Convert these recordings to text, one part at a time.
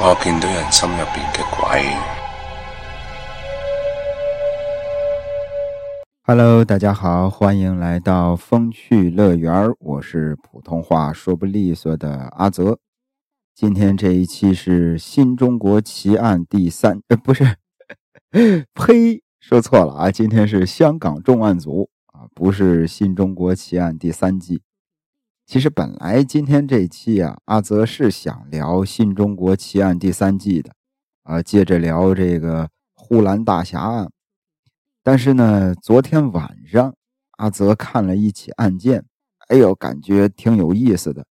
我见到人心入边嘅鬼。Hello，大家好，欢迎来到风趣乐园我是普通话说不利索的阿泽。今天这一期是新中国奇案第三，呃，不是，呸，说错了啊！今天是香港重案组啊，不是新中国奇案第三季。其实本来今天这期啊，阿泽是想聊新中国奇案第三季的，啊，接着聊这个呼兰大侠案。但是呢，昨天晚上阿泽看了一起案件，哎呦，感觉挺有意思的。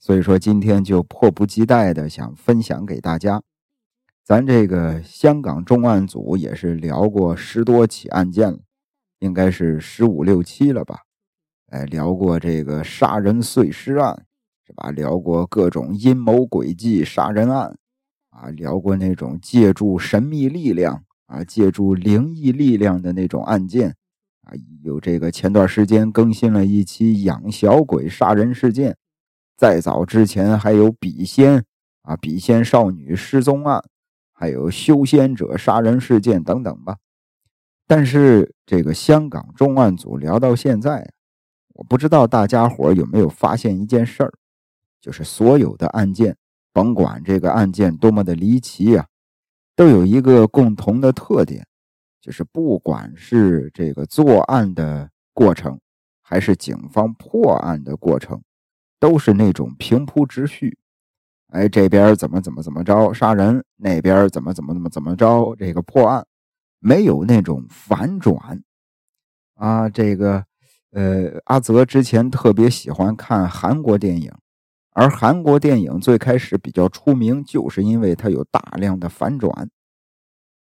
所以说今天就迫不及待的想分享给大家。咱这个香港重案组也是聊过十多起案件了，应该是十五六期了吧？哎，聊过这个杀人碎尸案，是吧？聊过各种阴谋诡计杀人案，啊，聊过那种借助神秘力量啊，借助灵异力量的那种案件，啊，有这个前段时间更新了一期养小鬼杀人事件。再早之前还有笔仙啊，笔仙少女失踪案，还有修仙者杀人事件等等吧。但是这个香港重案组聊到现在，我不知道大家伙有没有发现一件事儿，就是所有的案件，甭管这个案件多么的离奇啊，都有一个共同的特点，就是不管是这个作案的过程，还是警方破案的过程。都是那种平铺直叙，哎，这边怎么怎么怎么着杀人，那边怎么怎么怎么怎么着这个破案，没有那种反转啊。这个呃，阿泽之前特别喜欢看韩国电影，而韩国电影最开始比较出名，就是因为它有大量的反转。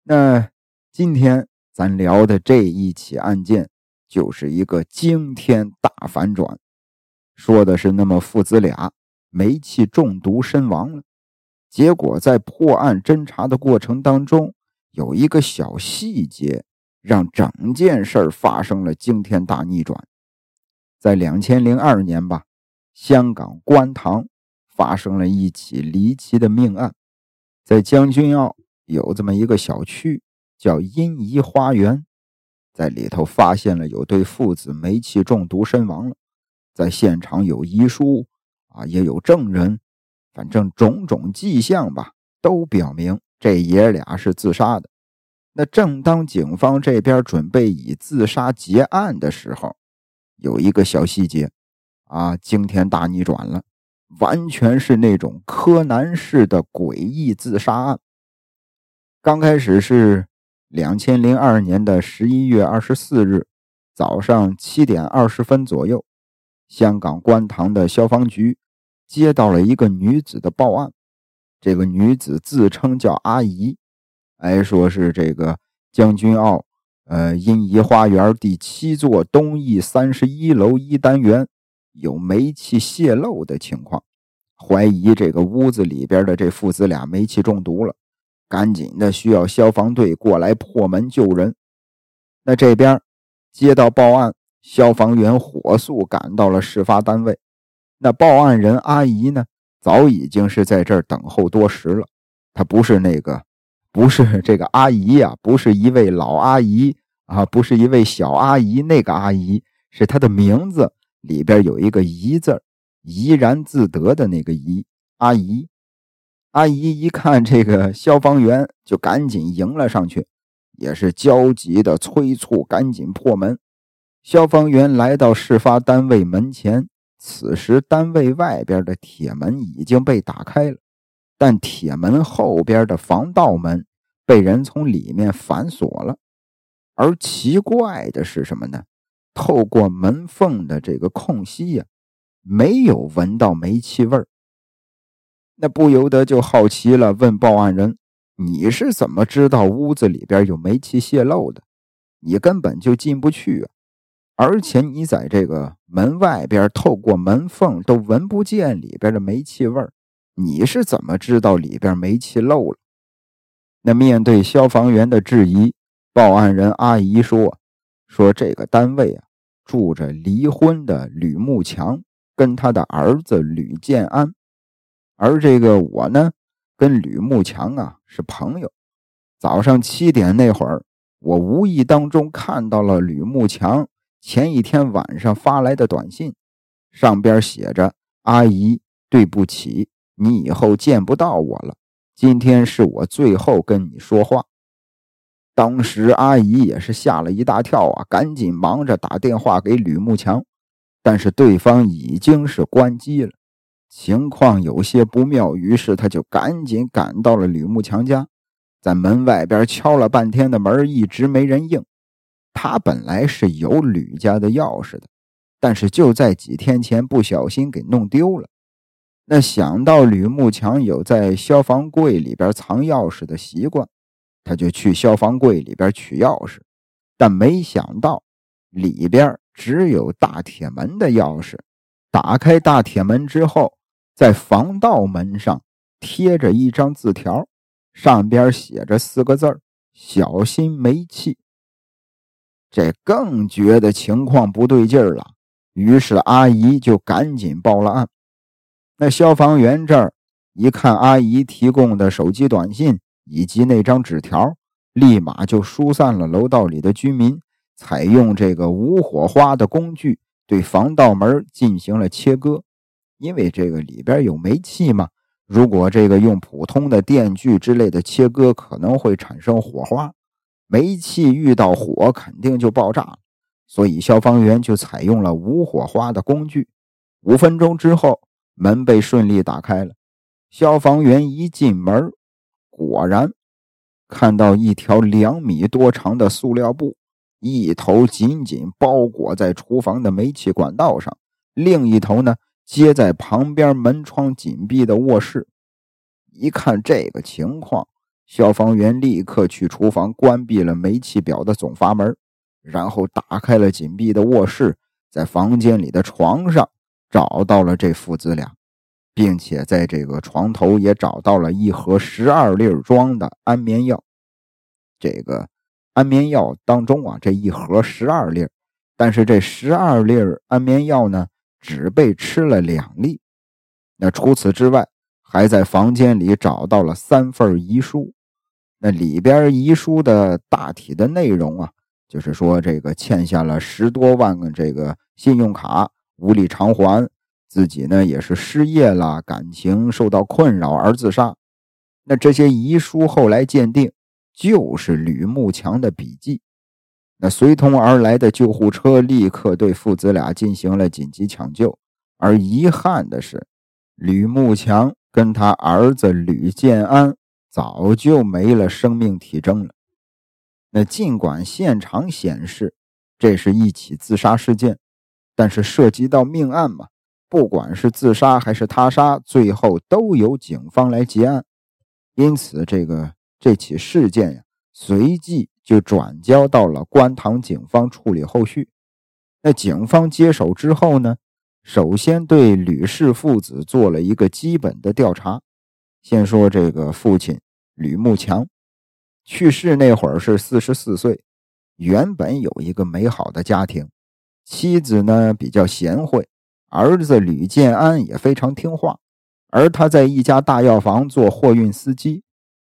那今天咱聊的这一起案件，就是一个惊天大反转。说的是那么父子俩煤气中毒身亡了，结果在破案侦查的过程当中，有一个小细节让整件事发生了惊天大逆转。在两千零二年吧，香港观塘发生了一起离奇的命案，在将军澳有这么一个小区叫殷怡花园，在里头发现了有对父子煤气中毒身亡了。在现场有遗书啊，也有证人，反正种种迹象吧，都表明这爷俩是自杀的。那正当警方这边准备以自杀结案的时候，有一个小细节啊，惊天大逆转了，完全是那种柯南式的诡异自杀案。刚开始是两千零二年的十一月二十四日早上七点二十分左右。香港观塘的消防局接到了一个女子的报案，这个女子自称叫阿姨，哎，说是这个将军澳呃殷怡花园第七座东翼三十一楼一单元有煤气泄漏的情况，怀疑这个屋子里边的这父子俩煤气中毒了，赶紧的需要消防队过来破门救人。那这边接到报案。消防员火速赶到了事发单位，那报案人阿姨呢，早已经是在这儿等候多时了。她不是那个，不是这个阿姨呀，不是一位老阿姨啊，不是一位小阿姨，那个阿姨是她的名字里边有一个“怡”字，怡然自得的那个“怡”。阿姨，阿姨一看这个消防员，就赶紧迎了上去，也是焦急的催促赶紧破门。消防员来到事发单位门前，此时单位外边的铁门已经被打开了，但铁门后边的防盗门被人从里面反锁了。而奇怪的是什么呢？透过门缝的这个空隙呀，没有闻到煤气味儿。那不由得就好奇了，问报案人：“你是怎么知道屋子里边有煤气泄漏的？你根本就进不去啊！”而且你在这个门外边，透过门缝都闻不见里边的煤气味儿，你是怎么知道里边煤气漏了？那面对消防员的质疑，报案人阿姨说：“说这个单位啊，住着离婚的吕木强跟他的儿子吕建安，而这个我呢，跟吕慕强啊是朋友。早上七点那会儿，我无意当中看到了吕慕强前一天晚上发来的短信，上边写着：“阿姨，对不起，你以后见不到我了。今天是我最后跟你说话。”当时阿姨也是吓了一大跳啊，赶紧忙着打电话给吕慕强，但是对方已经是关机了，情况有些不妙，于是他就赶紧赶到了吕慕强家，在门外边敲了半天的门，一直没人应。他本来是有吕家的钥匙的，但是就在几天前不小心给弄丢了。那想到吕慕强有在消防柜里边藏钥匙的习惯。他就去消防柜里边取钥匙，但没想到里边只有大铁门的钥匙。打开大铁门之后，在防盗门上贴着一张字条，上边写着四个字小心煤气。”这更觉得情况不对劲儿了，于是阿姨就赶紧报了案。那消防员这儿一看阿姨提供的手机短信。以及那张纸条，立马就疏散了楼道里的居民，采用这个无火花的工具对防盗门进行了切割。因为这个里边有煤气嘛，如果这个用普通的电锯之类的切割，可能会产生火花，煤气遇到火肯定就爆炸了。所以消防员就采用了无火花的工具。五分钟之后，门被顺利打开了。消防员一进门。果然，看到一条两米多长的塑料布，一头紧紧包裹在厨房的煤气管道上，另一头呢接在旁边门窗紧闭的卧室。一看这个情况，消防员立刻去厨房关闭了煤气表的总阀门，然后打开了紧闭的卧室，在房间里的床上找到了这父子俩。并且在这个床头也找到了一盒十二粒装的安眠药。这个安眠药当中啊，这一盒十二粒，但是这十二粒安眠药呢，只被吃了两粒。那除此之外，还在房间里找到了三份遗书。那里边遗书的大体的内容啊，就是说这个欠下了十多万个这个信用卡，无力偿还。自己呢也是失业了，感情受到困扰而自杀。那这些遗书后来鉴定就是吕慕强的笔记。那随同而来的救护车立刻对父子俩进行了紧急抢救。而遗憾的是，吕慕强跟他儿子吕建安早就没了生命体征了。那尽管现场显示这是一起自杀事件，但是涉及到命案嘛。不管是自杀还是他杀，最后都由警方来结案。因此，这个这起事件呀，随即就转交到了观塘警方处理后续。那警方接手之后呢，首先对吕氏父子做了一个基本的调查。先说这个父亲吕慕强，去世那会儿是四十四岁，原本有一个美好的家庭，妻子呢比较贤惠。儿子吕建安也非常听话，而他在一家大药房做货运司机，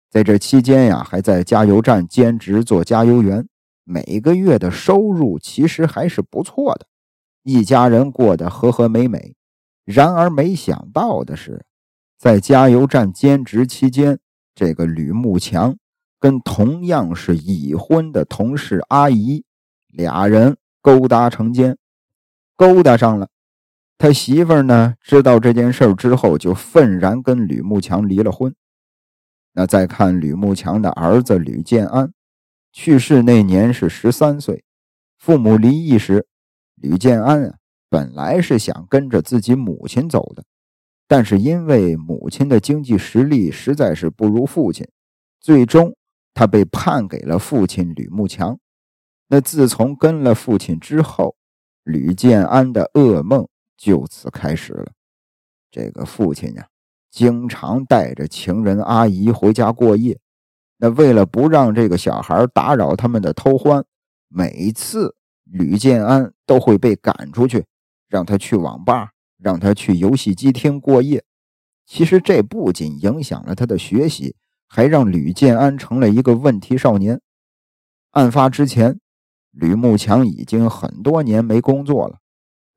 在这期间呀，还在加油站兼职做加油员，每个月的收入其实还是不错的，一家人过得和和美美。然而没想到的是，在加油站兼职期间，这个吕慕强跟同样是已婚的同事阿姨俩人勾搭成奸，勾搭上了。他媳妇儿呢，知道这件事之后，就愤然跟吕慕强离了婚。那再看吕慕强的儿子吕建安，去世那年是十三岁。父母离异时，吕建安啊，本来是想跟着自己母亲走的，但是因为母亲的经济实力实在是不如父亲，最终他被判给了父亲吕慕强。那自从跟了父亲之后，吕建安的噩梦。就此开始了。这个父亲呀，经常带着情人阿姨回家过夜。那为了不让这个小孩打扰他们的偷欢，每次吕建安都会被赶出去，让他去网吧，让他去游戏机厅过夜。其实这不仅影响了他的学习，还让吕建安成了一个问题少年。案发之前，吕慕强已经很多年没工作了。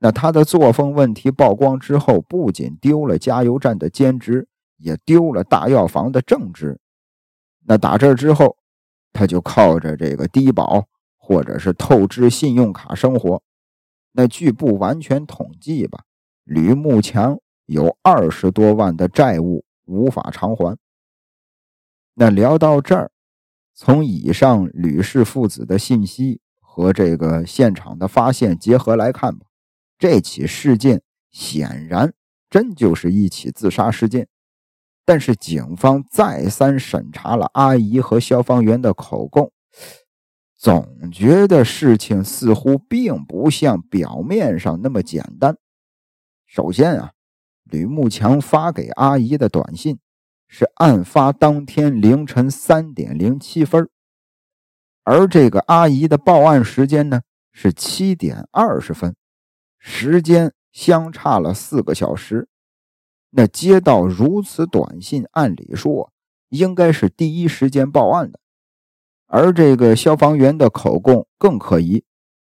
那他的作风问题曝光之后，不仅丢了加油站的兼职，也丢了大药房的正职。那打这之后，他就靠着这个低保或者是透支信用卡生活。那据不完全统计吧，吕慕强有二十多万的债务无法偿还。那聊到这儿，从以上吕氏父子的信息和这个现场的发现结合来看吧。这起事件显然真就是一起自杀事件，但是警方再三审查了阿姨和消防员的口供，总觉得事情似乎并不像表面上那么简单。首先啊，吕慕强发给阿姨的短信是案发当天凌晨三点零七分，而这个阿姨的报案时间呢是七点二十分。时间相差了四个小时，那接到如此短信，按理说应该是第一时间报案的。而这个消防员的口供更可疑。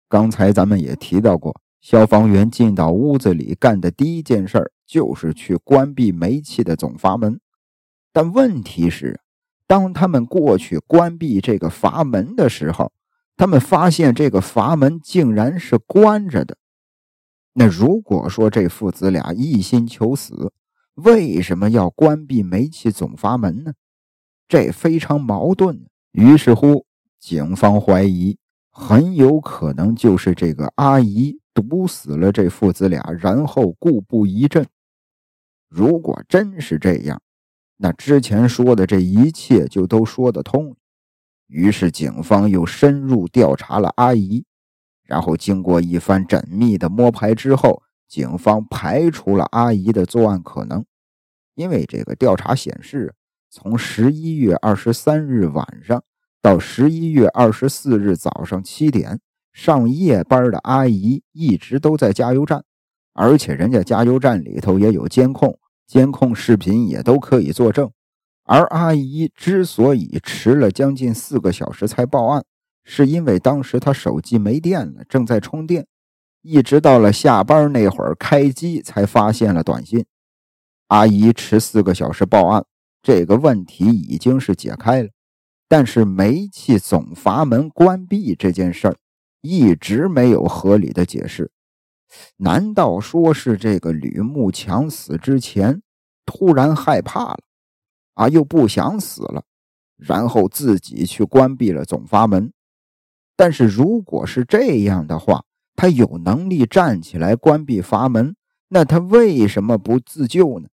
刚才咱们也提到过，消防员进到屋子里干的第一件事就是去关闭煤气的总阀门。但问题是，当他们过去关闭这个阀门的时候，他们发现这个阀门竟然是关着的。那如果说这父子俩一心求死，为什么要关闭煤气总阀门呢？这非常矛盾。于是乎，警方怀疑很有可能就是这个阿姨毒死了这父子俩，然后故布疑阵。如果真是这样，那之前说的这一切就都说得通。于是警方又深入调查了阿姨。然后经过一番缜密的摸排之后，警方排除了阿姨的作案可能，因为这个调查显示，从十一月二十三日晚上到十一月二十四日早上七点，上夜班的阿姨一直都在加油站，而且人家加油站里头也有监控，监控视频也都可以作证。而阿姨之所以迟了将近四个小时才报案。是因为当时她手机没电了，正在充电，一直到了下班那会儿开机才发现了短信。阿姨迟四个小时报案，这个问题已经是解开了，但是煤气总阀门关闭这件事儿一直没有合理的解释。难道说是这个吕慕强死之前突然害怕了，啊，又不想死了，然后自己去关闭了总阀门？但是如果是这样的话，他有能力站起来关闭阀门，那他为什么不自救呢？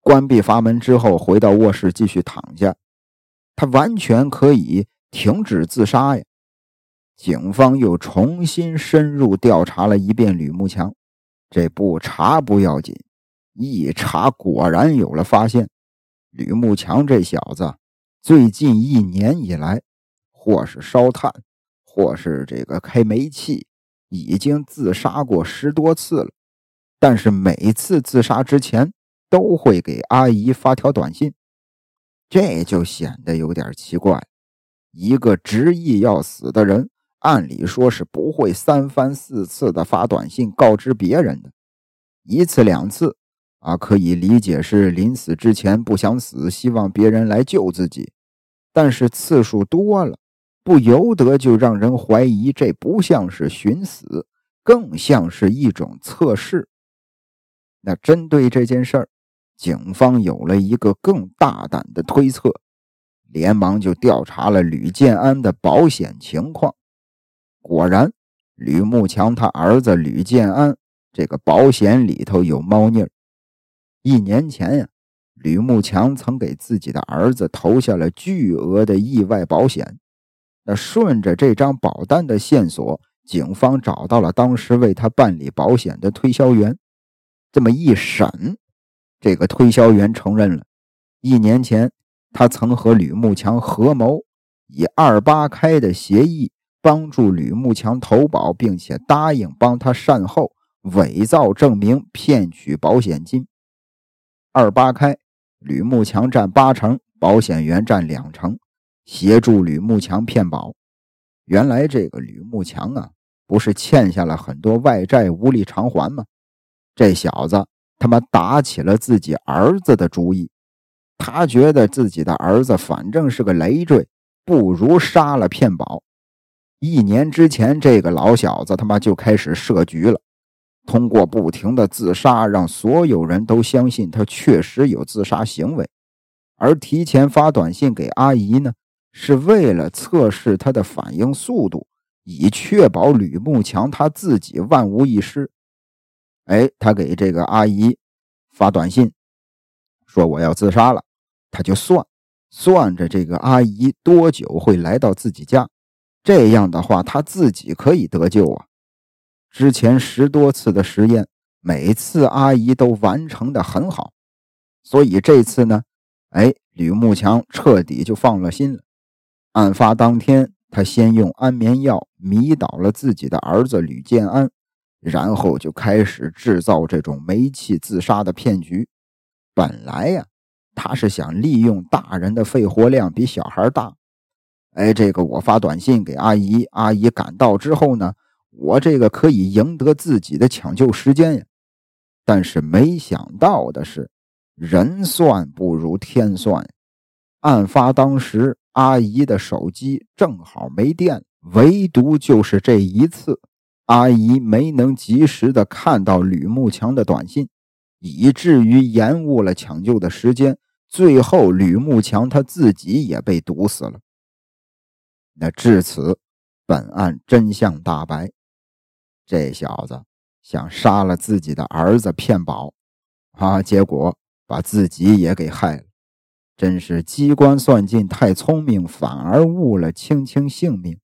关闭阀门之后，回到卧室继续躺下，他完全可以停止自杀呀。警方又重新深入调查了一遍吕木强，这不查不要紧，一查果然有了发现。吕木强这小子最近一年以来，或是烧炭。或是这个开煤气，已经自杀过十多次了，但是每次自杀之前都会给阿姨发条短信，这就显得有点奇怪。一个执意要死的人，按理说是不会三番四次的发短信告知别人的，一次两次啊，可以理解是临死之前不想死，希望别人来救自己，但是次数多了。不由得就让人怀疑，这不像是寻死，更像是一种测试。那针对这件事儿，警方有了一个更大胆的推测，连忙就调查了吕建安的保险情况。果然，吕慕强他儿子吕建安这个保险里头有猫腻儿。一年前呀，吕慕强曾给自己的儿子投下了巨额的意外保险。那顺着这张保单的线索，警方找到了当时为他办理保险的推销员。这么一审，这个推销员承认了，一年前他曾和吕慕强合谋，以二八开的协议帮助吕慕强投保，并且答应帮他善后，伪造证明骗取保险金。二八开，吕慕强占八成，保险员占两成，协助吕慕强骗保。原来这个吕慕强啊，不是欠下了很多外债无力偿还吗？这小子他妈打起了自己儿子的主意，他觉得自己的儿子反正是个累赘，不如杀了骗保。一年之前，这个老小子他妈就开始设局了，通过不停的自杀，让所有人都相信他确实有自杀行为，而提前发短信给阿姨呢。是为了测试他的反应速度，以确保吕慕强他自己万无一失。哎，他给这个阿姨发短信说我要自杀了，他就算算着这个阿姨多久会来到自己家，这样的话他自己可以得救啊。之前十多次的实验，每次阿姨都完成的很好，所以这次呢，哎，吕慕强彻底就放了心了。案发当天，他先用安眠药迷倒了自己的儿子吕建安，然后就开始制造这种煤气自杀的骗局。本来呀，他是想利用大人的肺活量比小孩大。哎，这个我发短信给阿姨，阿姨赶到之后呢，我这个可以赢得自己的抢救时间呀。但是没想到的是，人算不如天算。案发当时。阿姨的手机正好没电，唯独就是这一次，阿姨没能及时的看到吕慕强的短信，以至于延误了抢救的时间。最后，吕慕强他自己也被毒死了。那至此，本案真相大白，这小子想杀了自己的儿子骗保，啊，结果把自己也给害了。真是机关算尽太聪明，反而误了卿卿性命。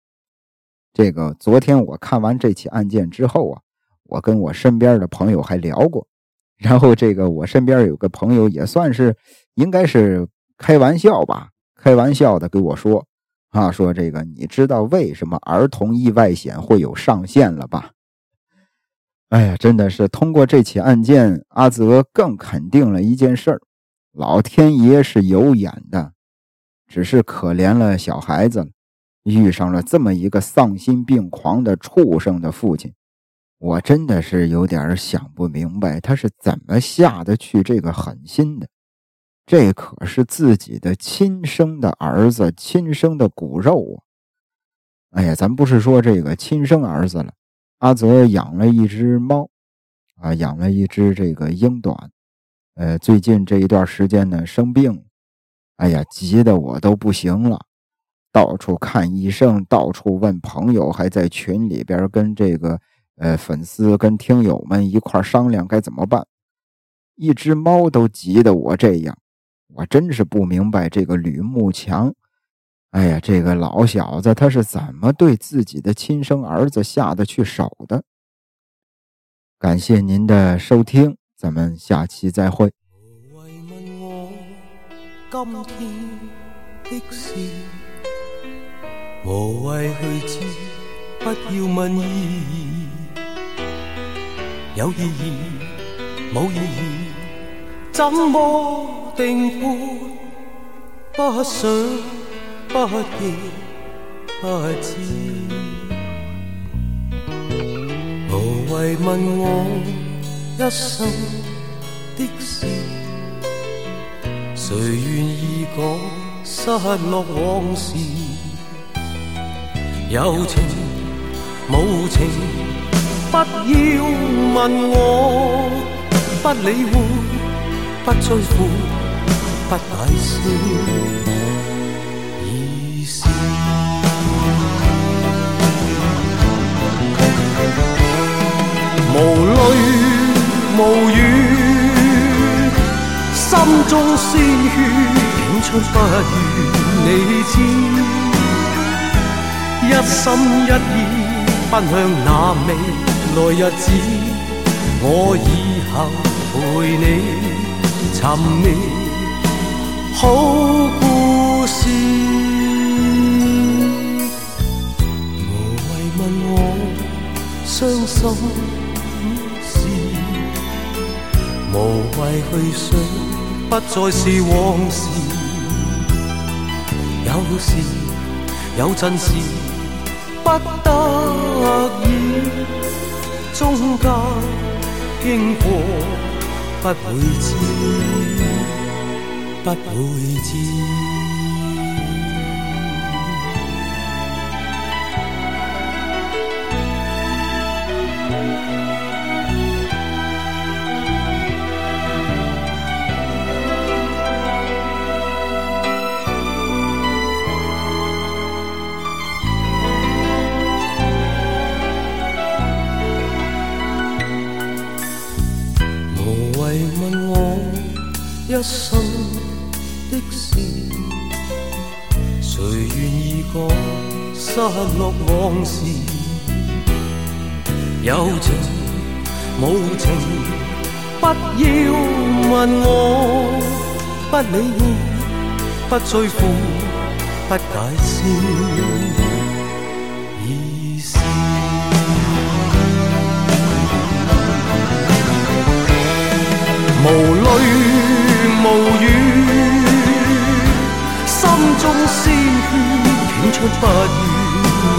这个昨天我看完这起案件之后啊，我跟我身边的朋友还聊过，然后这个我身边有个朋友也算是应该是开玩笑吧，开玩笑的跟我说啊，说这个你知道为什么儿童意外险会有上限了吧？哎呀，真的是通过这起案件，阿泽更肯定了一件事儿。老天爷是有眼的，只是可怜了小孩子，遇上了这么一个丧心病狂的畜生的父亲，我真的是有点想不明白，他是怎么下得去这个狠心的？这可是自己的亲生的儿子，亲生的骨肉啊！哎呀，咱不是说这个亲生儿子了，阿泽养了一只猫，啊，养了一只这个英短。呃，最近这一段时间呢，生病，哎呀，急得我都不行了，到处看医生，到处问朋友，还在群里边跟这个呃粉丝、跟听友们一块商量该怎么办。一只猫都急得我这样，我真是不明白这个吕慕强，哎呀，这个老小子他是怎么对自己的亲生儿子下得去手的？感谢您的收听。咱们下期再会。无谓问我今天的事，无谓去，不要问意义。有意义，冇意义，怎么定会？不想，不记，不知。无谓问我。一生的事，谁愿意讲失落往事？有情无情，不要问我，不理会，不追悔，不解释意思。无泪。无语，心中鲜血涌出，不愿你知。一心一意奔向那未来日子，我以后陪你寻觅好故事。无谓问我伤心事。无。谓去想，不再是往事。有时有阵时不得已，中间经过不会知，不会知。一生落往事？有情无情，不要问我，不理会，不追悔，不解释意思。无泪。无语，心中鲜血倾出，不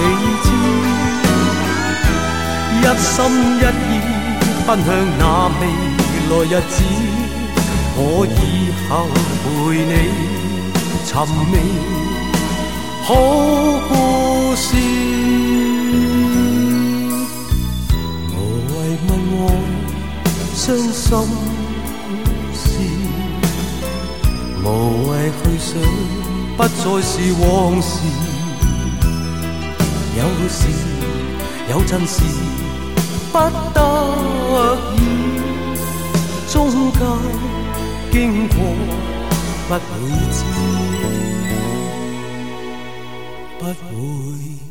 你知。一心一意奔向那未来日子，我以后陪你寻觅好故事。无谓问我伤心事。无谓去想，不再是往事。有时有阵时不得已，中间经过不会知，不会。